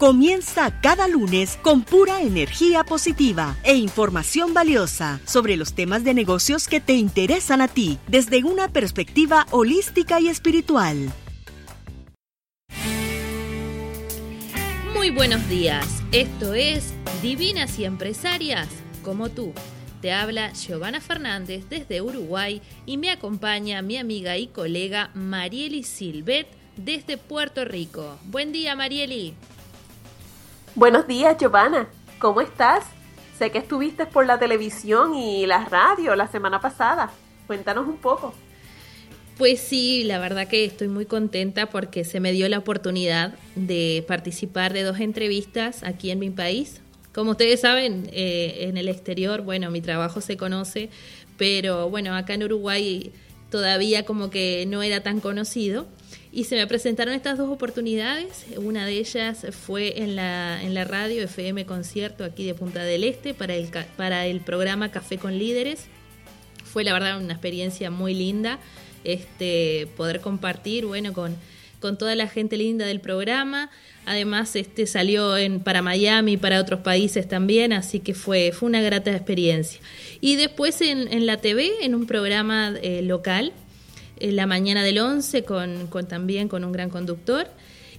Comienza cada lunes con pura energía positiva e información valiosa sobre los temas de negocios que te interesan a ti desde una perspectiva holística y espiritual. Muy buenos días, esto es Divinas y Empresarias como tú. Te habla Giovanna Fernández desde Uruguay y me acompaña mi amiga y colega Marieli Silvet desde Puerto Rico. Buen día Marieli. Buenos días, Giovanna. ¿Cómo estás? Sé que estuviste por la televisión y la radio la semana pasada. Cuéntanos un poco. Pues sí, la verdad que estoy muy contenta porque se me dio la oportunidad de participar de dos entrevistas aquí en mi país. Como ustedes saben, eh, en el exterior, bueno, mi trabajo se conoce, pero bueno, acá en Uruguay todavía como que no era tan conocido. Y se me presentaron estas dos oportunidades. Una de ellas fue en la, en la radio FM Concierto aquí de Punta del Este para el, para el programa Café con Líderes. Fue la verdad una experiencia muy linda este, poder compartir bueno, con, con toda la gente linda del programa. Además, este salió en, para Miami y para otros países también, así que fue, fue una grata experiencia. Y después en, en la TV, en un programa eh, local, la mañana del 11 con, también con un gran conductor.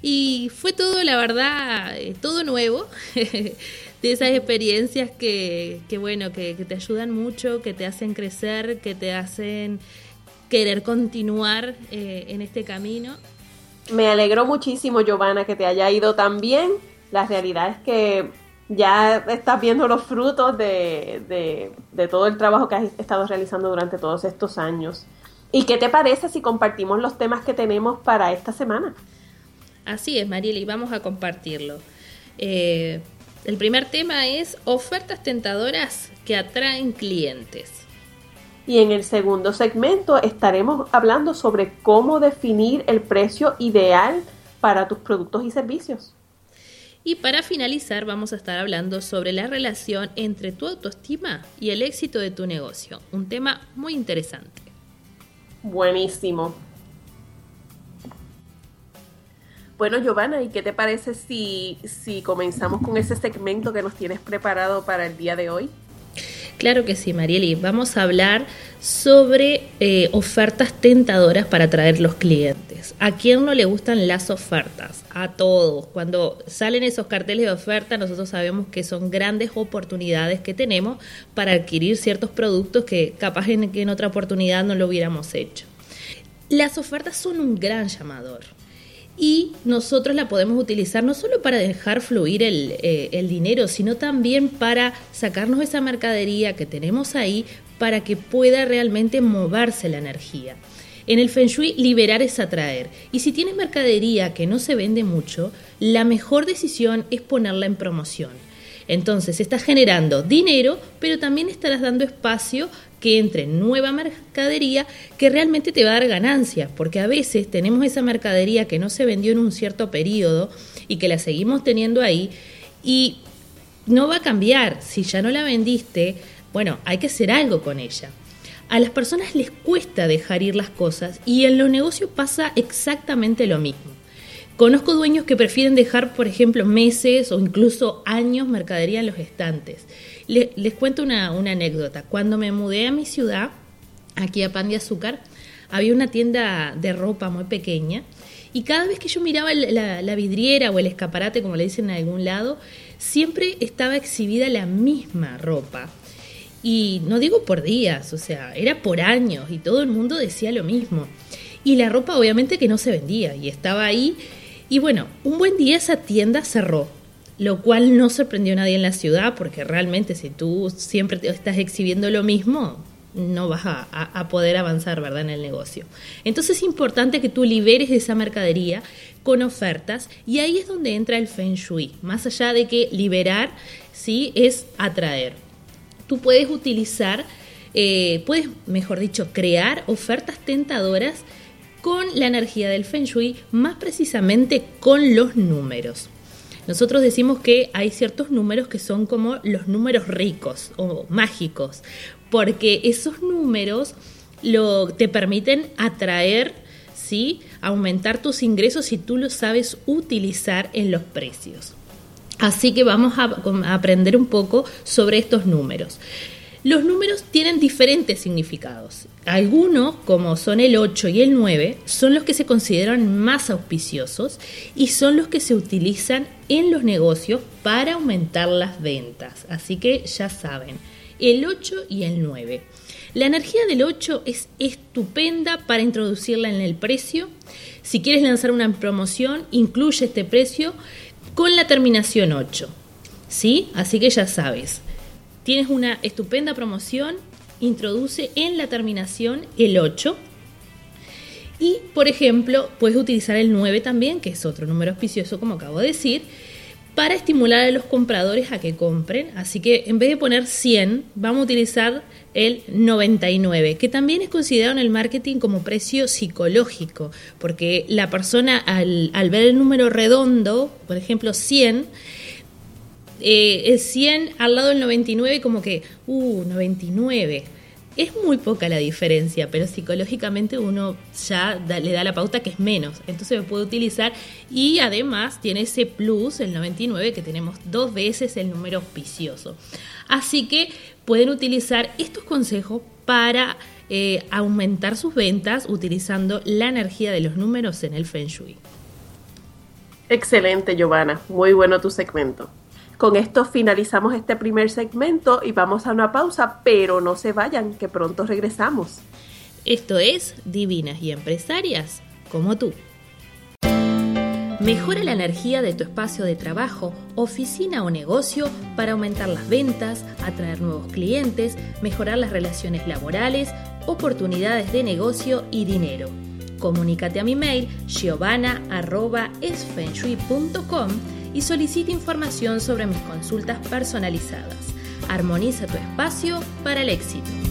Y fue todo, la verdad, eh, todo nuevo, de esas experiencias que, que bueno, que, te ayudan mucho, que te hacen crecer, que te hacen querer continuar eh, en este camino. Me alegró muchísimo, Giovanna, que te haya ido tan bien. La realidad es que ya estás viendo los frutos de, de todo el trabajo que has estado realizando durante todos estos años. ¿Y qué te parece si compartimos los temas que tenemos para esta semana? Así es, Mariela, y vamos a compartirlo. Eh, el primer tema es ofertas tentadoras que atraen clientes. Y en el segundo segmento estaremos hablando sobre cómo definir el precio ideal para tus productos y servicios. Y para finalizar vamos a estar hablando sobre la relación entre tu autoestima y el éxito de tu negocio, un tema muy interesante. Buenísimo. Bueno, Giovanna, ¿y qué te parece si, si comenzamos con ese segmento que nos tienes preparado para el día de hoy? Claro que sí, Marieli. Vamos a hablar sobre eh, ofertas tentadoras para atraer los clientes. ¿A quién no le gustan las ofertas? A todos. Cuando salen esos carteles de oferta, nosotros sabemos que son grandes oportunidades que tenemos para adquirir ciertos productos que capaz en, en otra oportunidad no lo hubiéramos hecho. Las ofertas son un gran llamador y nosotros la podemos utilizar no solo para dejar fluir eh, el, dinero, sino también para sacarnos esa mercadería que tenemos ahí para que pueda realmente moverse la energía. En el Feng Shui, liberar es atraer. Y si tienes mercadería que no se vende mucho, la mejor decisión es ponerla en promoción. Entonces estás generando dinero, pero también estarás dando espacio que entre nueva mercadería que realmente te va a dar ganancias, porque a veces tenemos esa mercadería que no se vendió en un cierto periodo y que la seguimos teniendo ahí y no va a cambiar. Si ya no la vendiste, bueno, hay que hacer algo con ella. A las personas les cuesta dejar ir las cosas y en los negocios pasa exactamente lo mismo. Conozco dueños que prefieren dejar, por ejemplo, meses o incluso años mercadería en los estantes les cuento una, anécdota. Cuando me mudé a mi ciudad, aquí a Pan de Azúcar, había una tienda de ropa muy pequeña y cada vez que yo miraba la, la, vidriera o el escaparate, como le dicen en algún lado, siempre estaba exhibida la misma ropa. Y no digo por días, o sea, era por años y todo el mundo decía lo mismo. Y la ropa obviamente que no se vendía y estaba ahí. Y bueno, un buen día esa tienda cerró, lo cual no sorprendió a nadie en la ciudad porque realmente si tú siempre te estás exhibiendo lo mismo, no vas a, poder avanzar, ¿verdad?, en el negocio. Entonces es importante que tú liberes esa mercadería con ofertas y ahí es donde entra el Feng Shui. Más allá de que liberar, sí, es atraer. Tú puedes utilizar, eh, puedes, mejor dicho, crear ofertas tentadoras con la energía del Feng Shui, más precisamente con los números. Nosotros decimos que hay ciertos números que son como los números ricos o mágicos, porque esos números te permiten atraer, ¿sí? aumentar tus ingresos si tú los sabes utilizar en los precios. Así que vamos a, aprender un poco sobre estos números. Los números tienen diferentes significados. Algunos, como son el 8 y el 9, son los que se consideran más auspiciosos y son los que se utilizan en los negocios para aumentar las ventas. Así que ya saben, el 8 y el 9. La energía del 8 es estupenda para introducirla en el precio. Si quieres lanzar una promoción, incluye este precio con la terminación 8. ¿Sí? Así que ya sabes. Tienes una estupenda promoción, introduce en la terminación el 8. Y, por ejemplo, puedes utilizar el 9 también, que es otro número auspicioso, como acabo de decir, para estimular a los compradores a que compren. Así que en vez de poner 100, vamos a utilizar el 99, que también es considerado en el marketing como precio psicológico, porque la persona al, ver el número redondo, por ejemplo 100, eh, el 100 al lado del 99 como que, uh, 99 es muy poca la diferencia, pero psicológicamente uno ya le da la pauta que es menos. Entonces me puede utilizar y además tiene ese plus, el 99, que tenemos dos veces el número auspicioso. Así que pueden utilizar estos consejos para eh, aumentar sus ventas utilizando la energía de los números en el Feng Shui. Excelente, Giovanna. Muy bueno tu segmento. Con esto finalizamos este primer segmento y vamos a una pausa, pero no se vayan, que pronto regresamos. Esto es Divinas y Empresarias como tú. Mejora la energía de tu espacio de trabajo, oficina o negocio para aumentar las ventas, atraer nuevos clientes, mejorar las relaciones laborales, oportunidades de negocio y dinero. Comunícate a mi mail giovanna.esfenshui.com y solicita información sobre mis consultas personalizadas. Armoniza tu espacio para el éxito.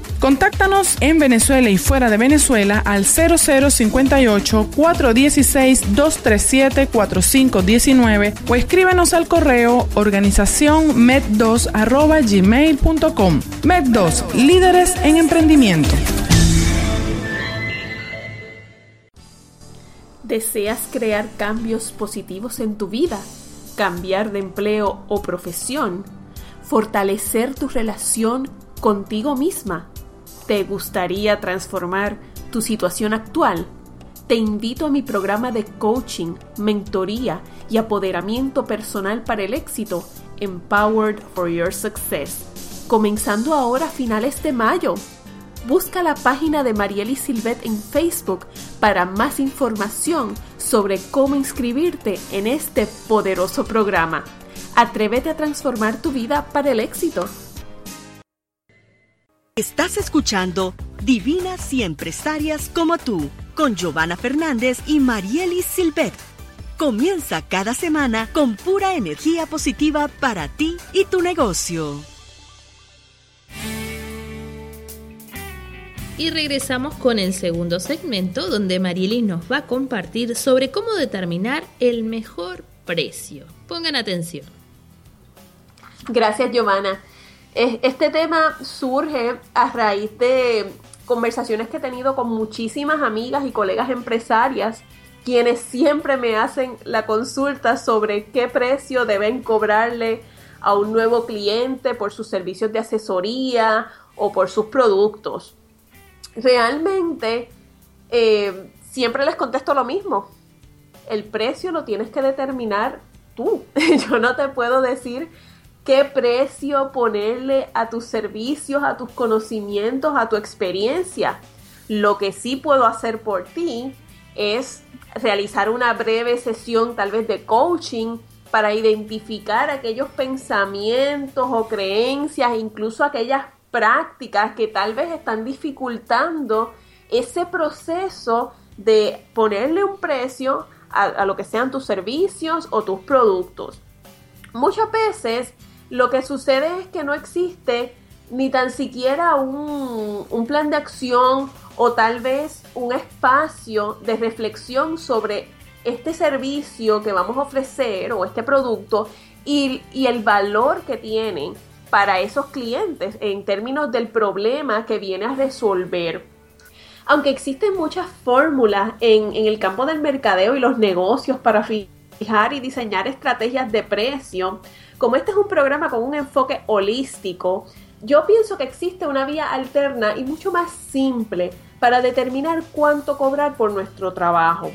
Contáctanos en Venezuela y fuera de Venezuela al 0058-416-237-4519 o escríbenos al correo organización med2 gmail.com. Med2, líderes en emprendimiento. ¿Deseas crear cambios positivos en tu vida? ¿Cambiar de empleo o profesión? ¿Fortalecer tu relación contigo misma? ¿Te gustaría transformar tu situación actual? Te invito a mi programa de coaching, mentoría y apoderamiento personal para el éxito, Empowered for Your Success, comenzando ahora a finales de mayo. Busca la página de Marieli Silvet en Facebook para más información sobre cómo inscribirte en este poderoso programa. Atrévete a transformar tu vida para el éxito. Estás escuchando Divinas y Empresarias como tú, con Giovanna Fernández y Marielis Silvet. Comienza cada semana con pura energía positiva para ti y tu negocio. Y regresamos con el segundo segmento donde Marielis nos va a compartir sobre cómo determinar el mejor precio. Pongan atención. Gracias, Giovanna. Este tema surge a raíz de conversaciones que he tenido con muchísimas amigas y colegas empresarias quienes siempre me hacen la consulta sobre qué precio deben cobrarle a un nuevo cliente por sus servicios de asesoría o por sus productos. Realmente eh, siempre les contesto lo mismo. El precio lo tienes que determinar tú. Yo no te puedo decir qué precio ponerle a tus servicios, a tus conocimientos, a tu experiencia. Lo que sí puedo hacer por ti es realizar una breve sesión tal vez de coaching para identificar aquellos pensamientos o creencias, incluso aquellas prácticas que tal vez están dificultando ese proceso de ponerle un precio a, lo que sean tus servicios o tus productos. Muchas veces lo que sucede es que no existe ni tan siquiera un, un plan de acción o tal vez un espacio de reflexión sobre este servicio que vamos a ofrecer o este producto y, y, el valor que tiene para esos clientes en términos del problema que viene a resolver. Aunque existen muchas fórmulas en, en el campo del mercadeo y los negocios para fijar y diseñar estrategias de precio, como este es un programa con un enfoque holístico, yo pienso que existe una vía alterna y mucho más simple para determinar cuánto cobrar por nuestro trabajo.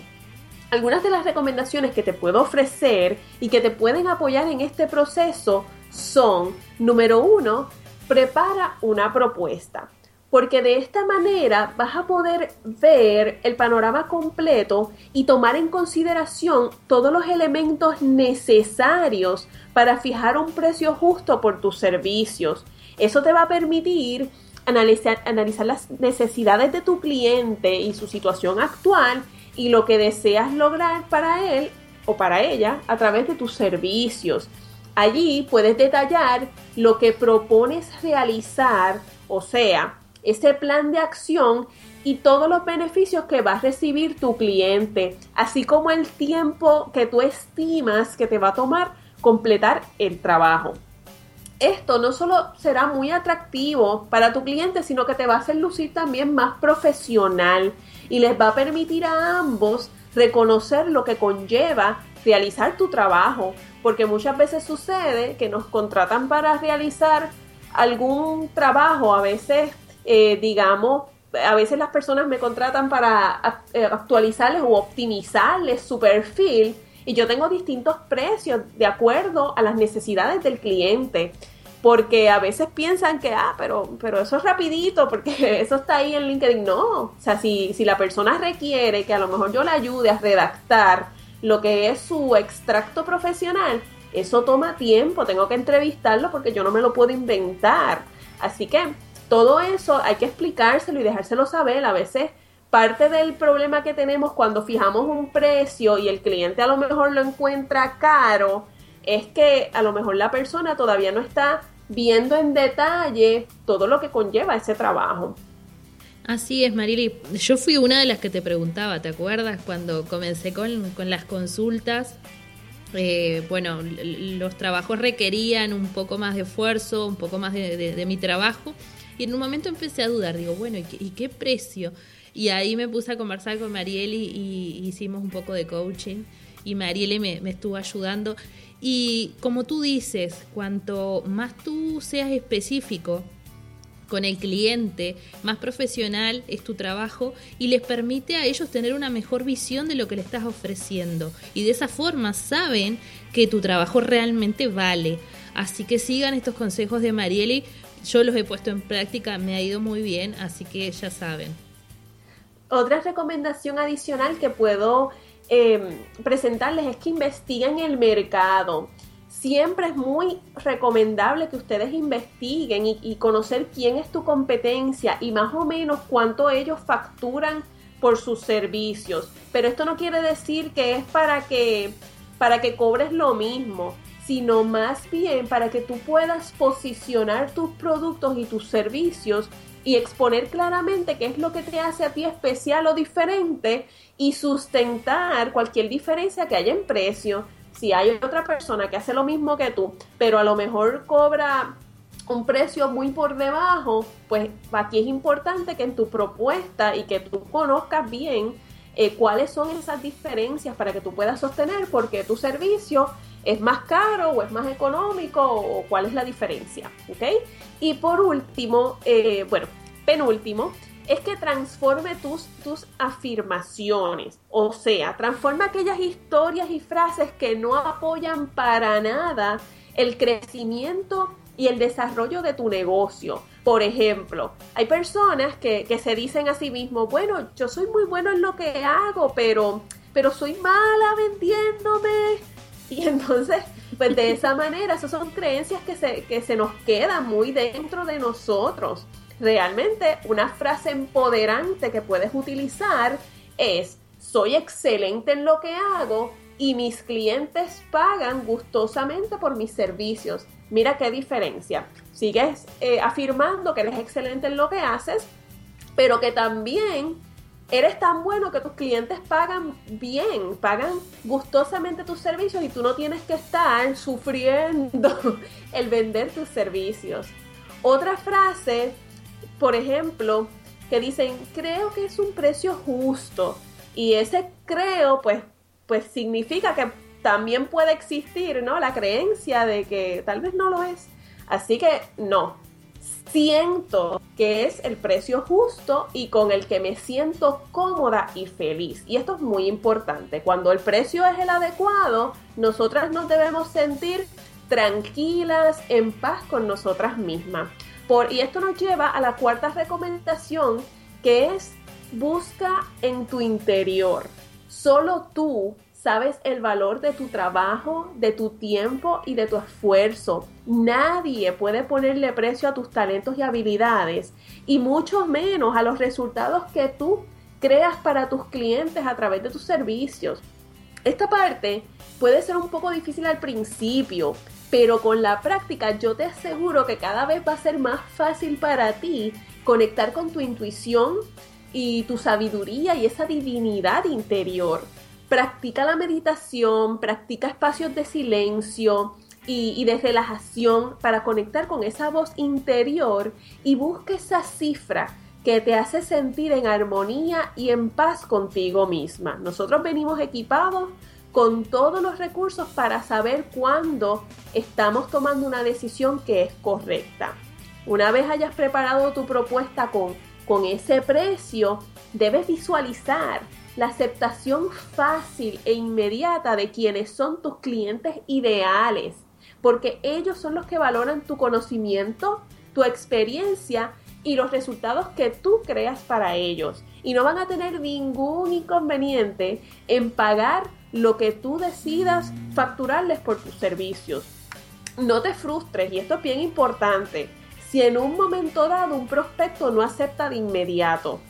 Algunas de las recomendaciones que te puedo ofrecer y que te pueden apoyar en este proceso son, número uno, prepara una propuesta, porque de esta manera vas a poder ver el panorama completo y tomar en consideración todos los elementos necesarios para fijar un precio justo por tus servicios eso te va a permitir analizar, analizar las necesidades de tu cliente y su situación actual y lo que deseas lograr para él o para ella a través de tus servicios. Allí puedes detallar lo que propones realizar, o sea, ese plan de acción y todos los beneficios que va a recibir tu cliente, así como el tiempo que tú estimas que te va a tomar completar el trabajo. Esto no solo será muy atractivo para tu cliente, sino que te va a hacer lucir también más profesional y les va a permitir a ambos reconocer lo que conlleva realizar tu trabajo, porque muchas veces sucede que nos contratan para realizar algún trabajo, a veces, eh, digamos, a veces las personas me contratan para eh, actualizarles o optimizarles su perfil y yo tengo distintos precios de acuerdo a las necesidades del cliente. Porque a veces piensan que, ah, pero, pero eso es rapidito, porque eso está ahí en LinkedIn. No, o sea, si, si la persona requiere que a lo mejor yo le ayude a redactar lo que es su extracto profesional, eso toma tiempo, tengo que entrevistarlo porque yo no me lo puedo inventar. Así que todo eso hay que explicárselo y dejárselo saber. A veces parte del problema que tenemos cuando fijamos un precio y el cliente a lo mejor lo encuentra caro, es que a lo mejor la persona todavía no está viendo en detalle todo lo que conlleva ese trabajo. Así es, Marili. Yo fui una de las que te preguntaba, ¿te acuerdas? Cuando comencé con, las consultas, eh, bueno, los trabajos requerían un poco más de esfuerzo, un poco más de, mi trabajo, y en un momento empecé a dudar, digo, bueno, ¿y qué precio? Y ahí me puse a conversar con Marieli y hicimos un poco de coaching y Marieli me, me estuvo ayudando. Y como tú dices, cuanto más tú seas específico con el cliente, más profesional es tu trabajo y les permite a ellos tener una mejor visión de lo que le estás ofreciendo. Y de esa forma saben que tu trabajo realmente vale. Así que sigan estos consejos de Marieli. Yo los he puesto en práctica, me ha ido muy bien, así que ya saben. Otra recomendación adicional que puedo em, presentarles es que investiguen el mercado. Siempre es muy recomendable que ustedes investiguen y, y conocer quién es tu competencia y más o menos cuánto ellos facturan por sus servicios. Pero esto no quiere decir que es para que, para que cobres lo mismo, sino más bien para que tú puedas posicionar tus productos y tus servicios y exponer claramente qué es lo que te hace a ti especial o diferente y sustentar cualquier diferencia que haya en precio. Si hay otra persona que hace lo mismo que tú, pero a lo mejor cobra un precio muy por debajo, pues aquí es importante que en tu propuesta y que tú conozcas bien eh, cuáles son esas diferencias para que tú puedas sostener porque tu servicio es más caro o es más económico o cuál es la diferencia, ¿ok? Y por último, eh, bueno, penúltimo, es que transforme tus, tus afirmaciones, o sea, transforma aquellas historias y frases que no apoyan para nada el crecimiento y el desarrollo de tu negocio. Por ejemplo, hay personas que, se dicen a sí mismos, bueno, yo soy muy bueno en lo que hago, pero, pero soy mala vendiéndome. Y entonces, pues de esa manera, esas son creencias que se, que se nos quedan muy dentro de nosotros. Realmente, una frase empoderante que puedes utilizar es, soy excelente en lo que hago y mis clientes pagan gustosamente por mis servicios. Mira qué diferencia. Sigues eh, afirmando que eres excelente en lo que haces, pero que también eres tan bueno que tus clientes pagan bien, pagan gustosamente tus servicios y tú no tienes que estar sufriendo el vender tus servicios. Otra frase, por ejemplo, que dicen, creo que es un precio justo. Y ese creo, pues, pues significa que también puede existir, ¿no? La creencia de que tal vez no lo es. Así que no, siento que es el precio justo y con el que me siento cómoda y feliz. Y esto es muy importante. Cuando el precio es el adecuado, nosotras nos debemos sentir tranquilas, en paz con nosotras mismas. Por, y esto nos lleva a la cuarta recomendación, que es busca en tu interior. Solo tú sabes el valor de tu trabajo, de tu tiempo y de tu esfuerzo. Nadie puede ponerle precio a tus talentos y habilidades y mucho menos a los resultados que tú creas para tus clientes a través de tus servicios. Esta parte puede ser un poco difícil al principio, pero con la práctica yo te aseguro que cada vez va a ser más fácil para ti conectar con tu intuición y tu sabiduría y esa divinidad interior practica la meditación, practica espacios de silencio y, de relajación para conectar con esa voz interior y busca esa cifra que te hace sentir en armonía y en paz contigo misma. Nosotros venimos equipados con todos los recursos para saber cuándo estamos tomando una decisión que es correcta. Una vez hayas preparado tu propuesta con, con ese precio, debes visualizar la aceptación fácil e inmediata de quienes son tus clientes ideales, porque ellos son los que valoran tu conocimiento, tu experiencia y los resultados que tú creas para ellos. Y no van a tener ningún inconveniente en pagar lo que tú decidas facturarles por tus servicios. No te frustres, y esto es bien importante, si en un momento dado un prospecto no acepta de inmediato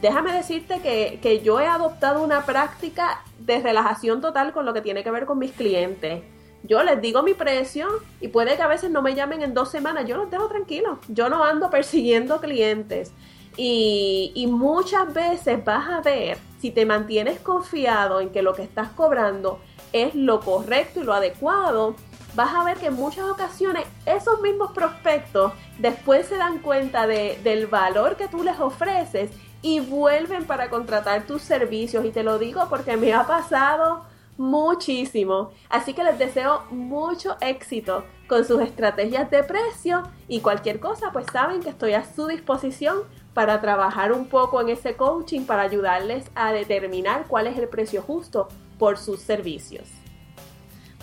déjame decirte que, yo he adoptado una práctica de relajación total con lo que tiene que ver con mis clientes. Yo les digo mi precio y puede que a veces no me llamen en dos semanas, yo los dejo tranquilos, yo no ando persiguiendo clientes. Y, y muchas veces vas a ver, si te mantienes confiado en que lo que estás cobrando es lo correcto y lo adecuado, vas a ver que en muchas ocasiones esos mismos prospectos después se dan cuenta de, del valor que tú les ofreces y vuelven para contratar tus servicios. Y te lo digo porque me ha pasado muchísimo. Así que les deseo mucho éxito con sus estrategias de precio y cualquier cosa, pues saben que estoy a su disposición para trabajar un poco en ese coaching para ayudarles a determinar cuál es el precio justo por sus servicios.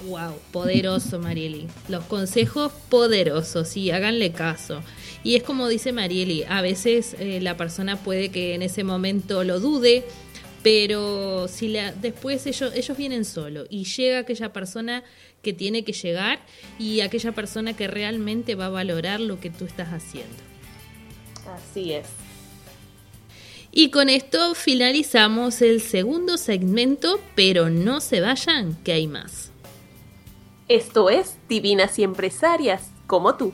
Wow, poderoso Marieli. Los consejos poderosos, sí, háganle caso. Y es como dice Marieli, a veces eh, la persona puede que en ese momento lo dude, pero si la, después ellos, ellos vienen solo y llega aquella persona que tiene que llegar y aquella persona que realmente va a valorar lo que tú estás haciendo. Así es. Y con esto finalizamos el segundo segmento, pero no se vayan, que hay más. Esto es Divinas y Empresarias, como tú.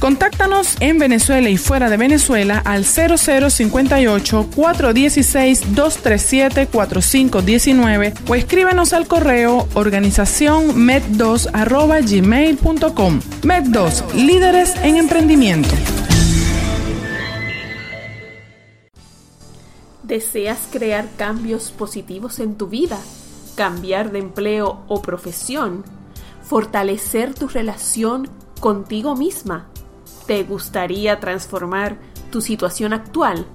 Contáctanos en Venezuela y fuera de Venezuela al 0058-416-237-4519 o escríbenos al correo organización med2 Med2, líderes en emprendimiento. ¿Deseas crear cambios positivos en tu vida? ¿Cambiar de empleo o profesión? ¿Fortalecer tu relación contigo misma? ¿Te gustaría transformar tu situación actual?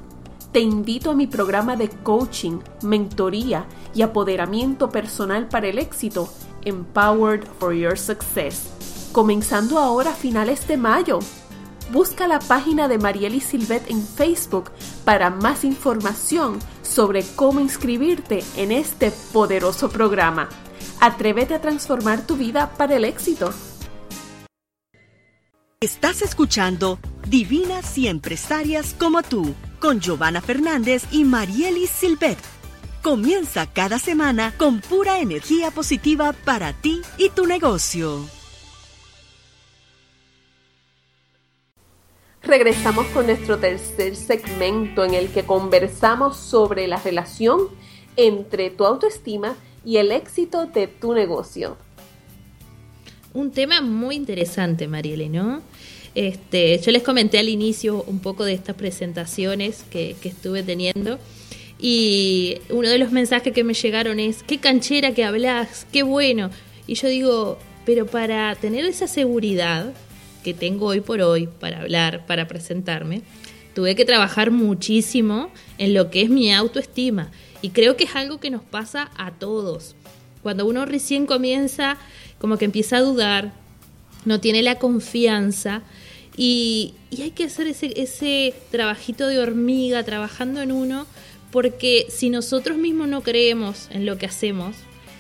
Te invito a mi programa de coaching, mentoría y apoderamiento personal para el éxito, Empowered for Your Success, comenzando ahora a finales de mayo. Busca la página de Marieli Silvet en Facebook para más información sobre cómo inscribirte en este poderoso programa. Atrévete a transformar tu vida para el éxito. Estás escuchando Divinas y Empresarias como tú, con Giovanna Fernández y Marielis Silvet. Comienza cada semana con pura energía positiva para ti y tu negocio. Regresamos con nuestro tercer segmento en el que conversamos sobre la relación entre tu autoestima y el éxito de tu negocio un tema muy interesante, Marielle, ¿no? Este, yo les comenté al inicio un poco de estas presentaciones que, estuve teniendo y uno de los mensajes que me llegaron es, qué canchera que hablas, qué bueno. Y yo digo, pero para tener esa seguridad que tengo hoy por hoy para hablar, para presentarme, tuve que trabajar muchísimo en lo que es mi autoestima. Y creo que es algo que nos pasa a todos. Cuando uno recién comienza como que empieza a dudar, no tiene la confianza y, hay que hacer ese, ese trabajito de hormiga trabajando en uno porque si nosotros mismos no creemos en lo que hacemos,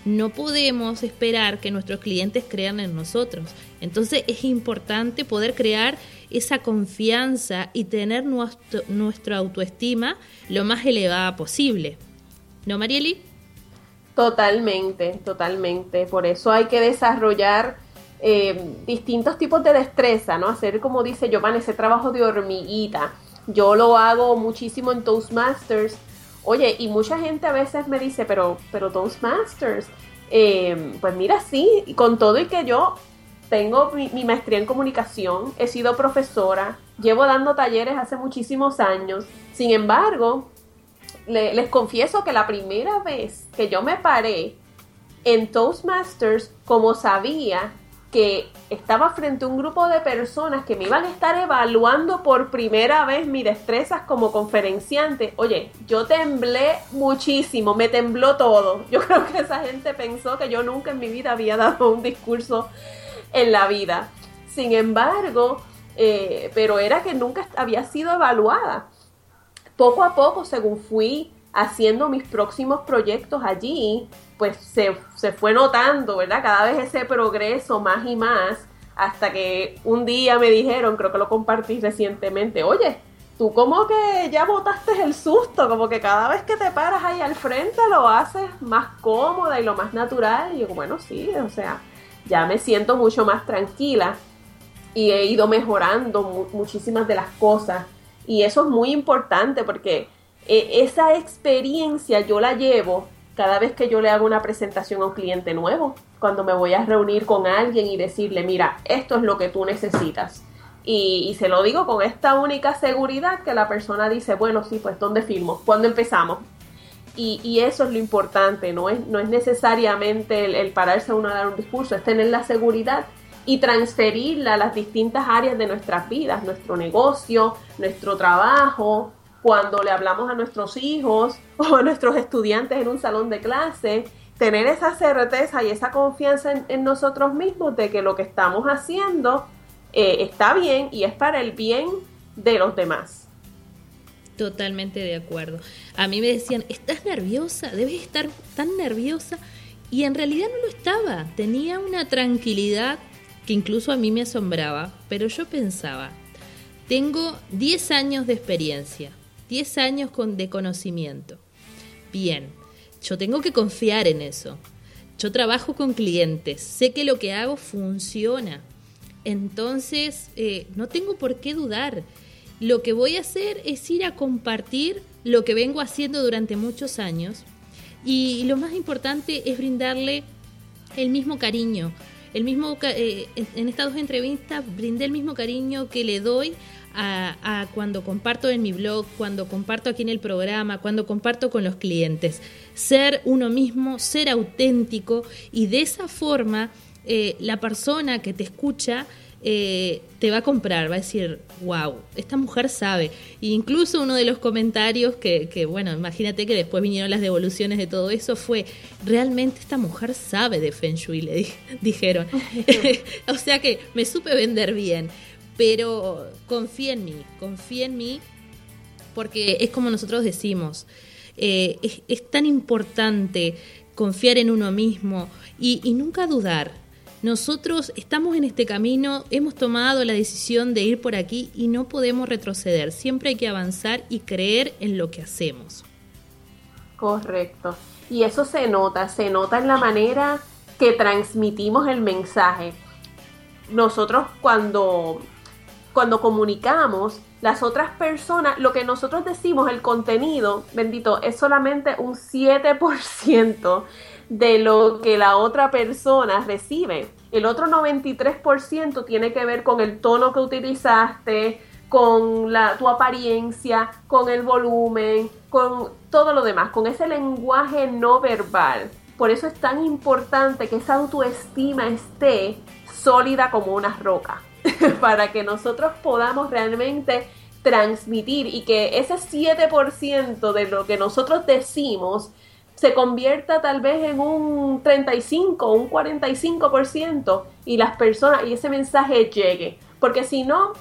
no podemos esperar que nuestros clientes crean en nosotros. Entonces es importante poder crear esa confianza y tener nuestro, nuestra autoestima lo más elevada posible. ¿No, Marieli? Totalmente, totalmente. Por eso hay que desarrollar eh, distintos tipos de destreza, ¿no? Hacer, como dice Giovanni, ese trabajo de hormiguita. Yo lo hago muchísimo en Toastmasters. Oye, y mucha gente a veces me dice, pero, pero Toastmasters, eh, pues mira, sí, con todo y que yo tengo mi, maestría en comunicación, he sido profesora, llevo dando talleres hace muchísimos años. Sin embargo, les confieso que la primera vez que yo me paré en Toastmasters, como sabía que estaba frente a un grupo de personas que me iban a estar evaluando por primera vez mis destrezas como conferenciante, oye, yo temblé muchísimo, me tembló todo. Yo creo que esa gente pensó que yo nunca en mi vida había dado un discurso en la vida. Sin embargo, eh, pero era que nunca había sido evaluada poco a poco, según fui haciendo mis próximos proyectos allí, pues se, fue notando, ¿verdad? Cada vez ese progreso más y más, hasta que un día me dijeron, creo que lo compartí recientemente, oye, tú como que ya botaste el susto, como que cada vez que te paras ahí al frente lo haces más cómoda y lo más natural. Y yo, bueno, sí, o sea, ya me siento mucho más tranquila y he ido mejorando muchísimas de las cosas y eso es muy importante porque eh, esa experiencia yo la llevo cada vez que yo le hago una presentación a un cliente nuevo, cuando me voy a reunir con alguien y decirle, mira, esto es lo que tú necesitas. Y, se lo digo con esta única seguridad que la persona dice, bueno, sí, pues ¿dónde firmo? ¿Cuándo empezamos? Y, eso es lo importante, no es, no es necesariamente el, el pararse uno a dar un discurso, es tener la seguridad y transferirla a las distintas áreas de nuestras vidas, nuestro negocio, nuestro trabajo, cuando le hablamos a nuestros hijos o a nuestros estudiantes en un salón de clase tener esa certeza y esa confianza en, nosotros mismos de que lo que estamos haciendo eh, está bien y es para el bien de los demás. Totalmente de acuerdo. A mí me decían, ¿estás nerviosa? Debes estar tan nerviosa. Y en realidad no lo estaba. Tenía una tranquilidad que incluso a mí me asombraba. Pero yo pensaba, tengo 10 años de experiencia, 10 años con, de conocimiento. Bien, yo tengo que confiar en eso. Yo trabajo con clientes, sé que lo que hago funciona. Entonces, eh, no tengo por qué dudar. Lo que voy a hacer es ir a compartir lo que vengo haciendo durante muchos años y lo más importante es brindarle el mismo cariño. El mismo, eh, en estas dos entrevistas brindé el mismo cariño que le doy a, cuando comparto en mi blog, cuando comparto aquí en el programa, cuando comparto con los clientes. Ser uno mismo, ser auténtico y de esa forma eh, la persona que te escucha eh, te va a comprar, va a decir, wow, esta mujer sabe. E incluso uno de los comentarios que, que, bueno, imagínate que después vinieron las devoluciones de todo eso, fue, realmente esta mujer sabe de Feng Shui, le dijeron. o sea que me supe vender bien, pero confía en mí, confía en mí, porque es como nosotros decimos, eh, es, tan importante confiar en uno mismo y nunca dudar nosotros estamos en este camino, hemos tomado la decisión de ir por aquí y no podemos retroceder. Siempre hay que avanzar y creer en lo que hacemos. Correcto. Y eso se nota, se nota en la manera que transmitimos el mensaje. Nosotros cuando, cuando comunicamos, las otras personas, lo que nosotros decimos, el contenido, bendito, es solamente un 7% de lo que la otra persona recibe. El otro 93% tiene que ver con el tono que utilizaste, con la, tu apariencia, con el volumen, con todo lo demás, con ese lenguaje no verbal. Por eso es tan importante que esa autoestima esté sólida como una roca, para que nosotros podamos realmente transmitir y que ese 7% de lo que nosotros decimos se convierta tal vez en un 35 o un 45% y las personas y ese mensaje llegue. Porque si no,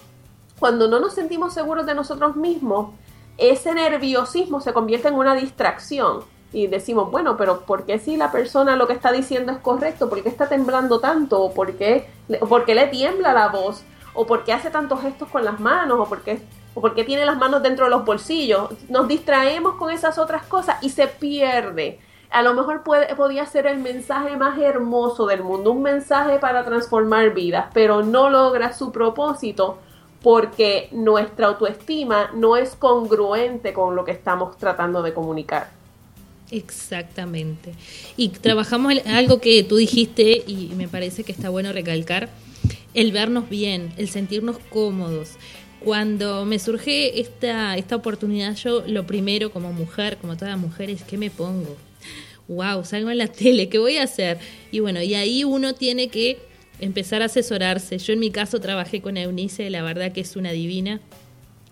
cuando no nos sentimos seguros de nosotros mismos, ese nerviosismo se convierte en una distracción. Y decimos, bueno, pero ¿por qué si la persona lo que está diciendo es correcto? ¿Por qué está temblando tanto? ¿O por qué, por qué le tiembla la voz? ¿O por qué hace tantos gestos con las manos? ¿O por qué o porque tiene las manos dentro de los bolsillos. Nos distraemos con esas otras cosas y se pierde. A lo mejor puede, podía ser el mensaje más hermoso del mundo, un mensaje para transformar vidas, pero no logra su propósito porque nuestra autoestima no es congruente con lo que estamos tratando de comunicar. Exactamente. Y trabajamos algo que tú dijiste y me parece que está bueno recalcar, el vernos bien, el sentirnos cómodos cuando me surge esta, esta oportunidad, yo lo primero como mujer, como todas las mujeres, ¿qué me pongo? Wow, salgo en la tele, ¿qué voy a hacer? Y bueno, y ahí uno tiene que empezar a asesorarse. Yo en mi caso trabajé con Eunice, la verdad que es una divina.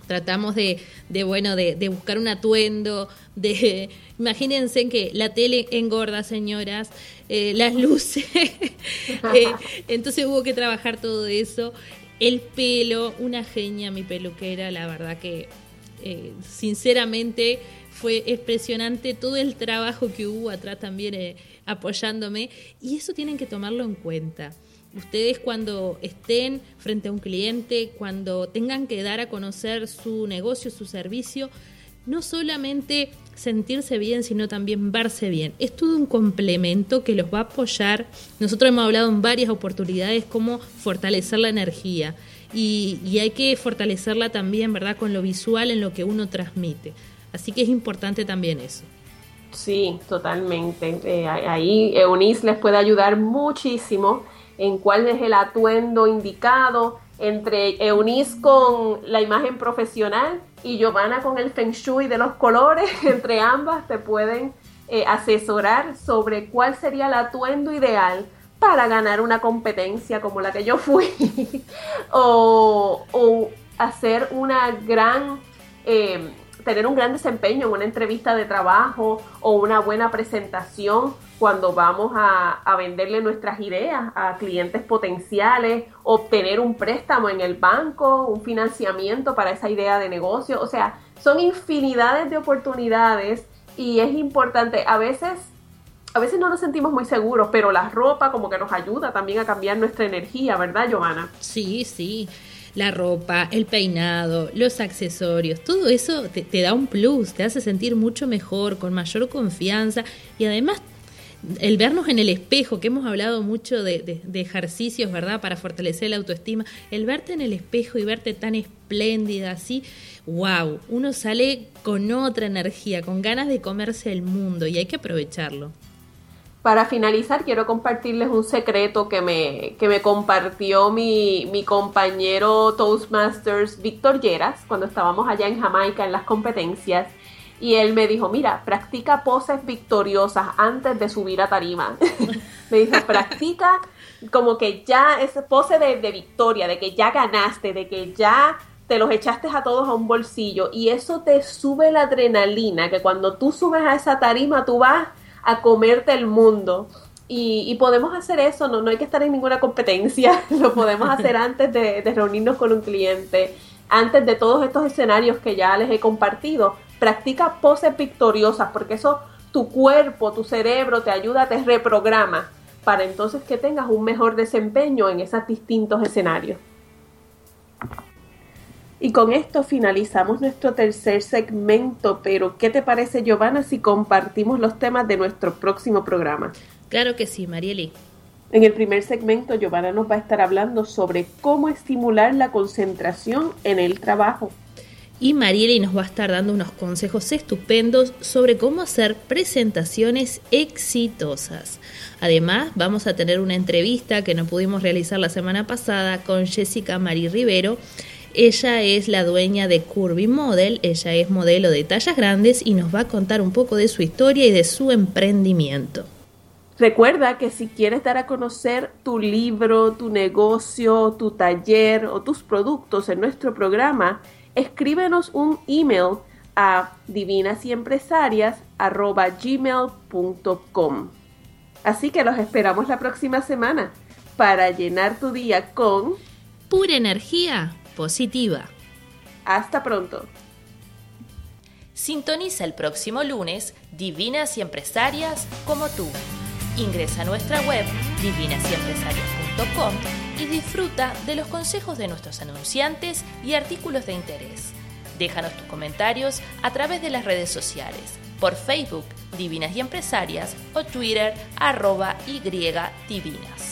Tratamos de, de bueno, de, de, buscar un atuendo, de imagínense que la tele engorda, señoras, eh, las luces, eh, entonces hubo que trabajar todo eso el pelo, una genia mi peluquera, la verdad que eh, sinceramente fue impresionante todo el trabajo que hubo atrás también eh, apoyándome y eso tienen que tomarlo en cuenta. Ustedes cuando estén frente a un cliente, cuando tengan que dar a conocer su negocio, su servicio, no solamente sentirse bien, sino también verse bien. Es todo un complemento que los va a apoyar. Nosotros hemos hablado en varias oportunidades cómo fortalecer la energía y, hay que fortalecerla también, ¿verdad? Con lo visual en lo que uno transmite. Así que es importante también eso. Sí, totalmente. Eh, ahí Eunice les puede ayudar muchísimo en cuál es el atuendo indicado entre Eunice con la imagen profesional y Giovanna con el feng shui de los colores, entre ambas te pueden eh, asesorar sobre cuál sería el atuendo ideal para ganar una competencia como la que yo fui. O, hacer una gran eh, tener un gran desempeño en una entrevista de trabajo o una buena presentación cuando vamos a, venderle nuestras ideas a clientes potenciales, obtener un préstamo en el banco, un financiamiento para esa idea de negocio. O sea, son infinidades de oportunidades y es importante. A veces, a veces no nos sentimos muy seguros, pero la ropa como que nos ayuda también a cambiar nuestra energía, ¿verdad, Giovanna? Sí, sí la ropa, el peinado, los accesorios, todo eso te, te, da un plus, te hace sentir mucho mejor, con mayor confianza y además el vernos en el espejo, que hemos hablado mucho de, ejercicios, ¿verdad? Para fortalecer la autoestima, el verte en el espejo y verte tan espléndida, así, wow, uno sale con otra energía, con ganas de comerse el mundo y hay que aprovecharlo. Para finalizar, quiero compartirles un secreto que me, que me compartió mi, mi compañero Toastmasters Víctor Lleras cuando estábamos allá en Jamaica en las competencias y él me dijo, mira, practica poses victoriosas antes de subir a tarima. me dijo, practica como que ya esa pose de, de, victoria, de que ya ganaste, de que ya te los echaste a todos a un bolsillo y eso te sube la adrenalina, que cuando tú subes a esa tarima tú vas a comerte el mundo. Y, podemos hacer eso, no, no hay que estar en ninguna competencia, lo podemos hacer antes de, de reunirnos con un cliente, antes de todos estos escenarios que ya les he compartido practica poses victoriosas, porque eso tu cuerpo, tu cerebro te ayuda, te reprograma para entonces que tengas un mejor desempeño en esos distintos escenarios. Y con esto finalizamos nuestro tercer segmento, pero ¿qué te parece Giovanna si compartimos los temas de nuestro próximo programa? Claro que sí, Marieli. En el primer segmento, Giovanna nos va a estar hablando sobre cómo estimular la concentración en el trabajo y Marieli nos va a estar dando unos consejos estupendos sobre cómo hacer presentaciones exitosas. Además, vamos a tener una entrevista que no pudimos realizar la semana pasada con Jessica Mari Rivero. Ella es la dueña de Curvy Model, ella es modelo de tallas grandes y nos va a contar un poco de su historia y de su emprendimiento. Recuerda que si quieres dar a conocer tu libro, tu negocio, tu taller o tus productos en nuestro programa, escríbenos un email a divinasyempresarias.gmail.com. Así que los esperamos la próxima semana para llenar tu día con pura energía positiva. Hasta pronto. Sintoniza el próximo lunes Divinas y Empresarias como tú. Ingresa a nuestra web divinasyempresarias.com y disfruta de los consejos de nuestros anunciantes y artículos de interés. Déjanos tus comentarios a través de las redes sociales, por Facebook Divinas y Empresarias o Twitter arroba y divinas.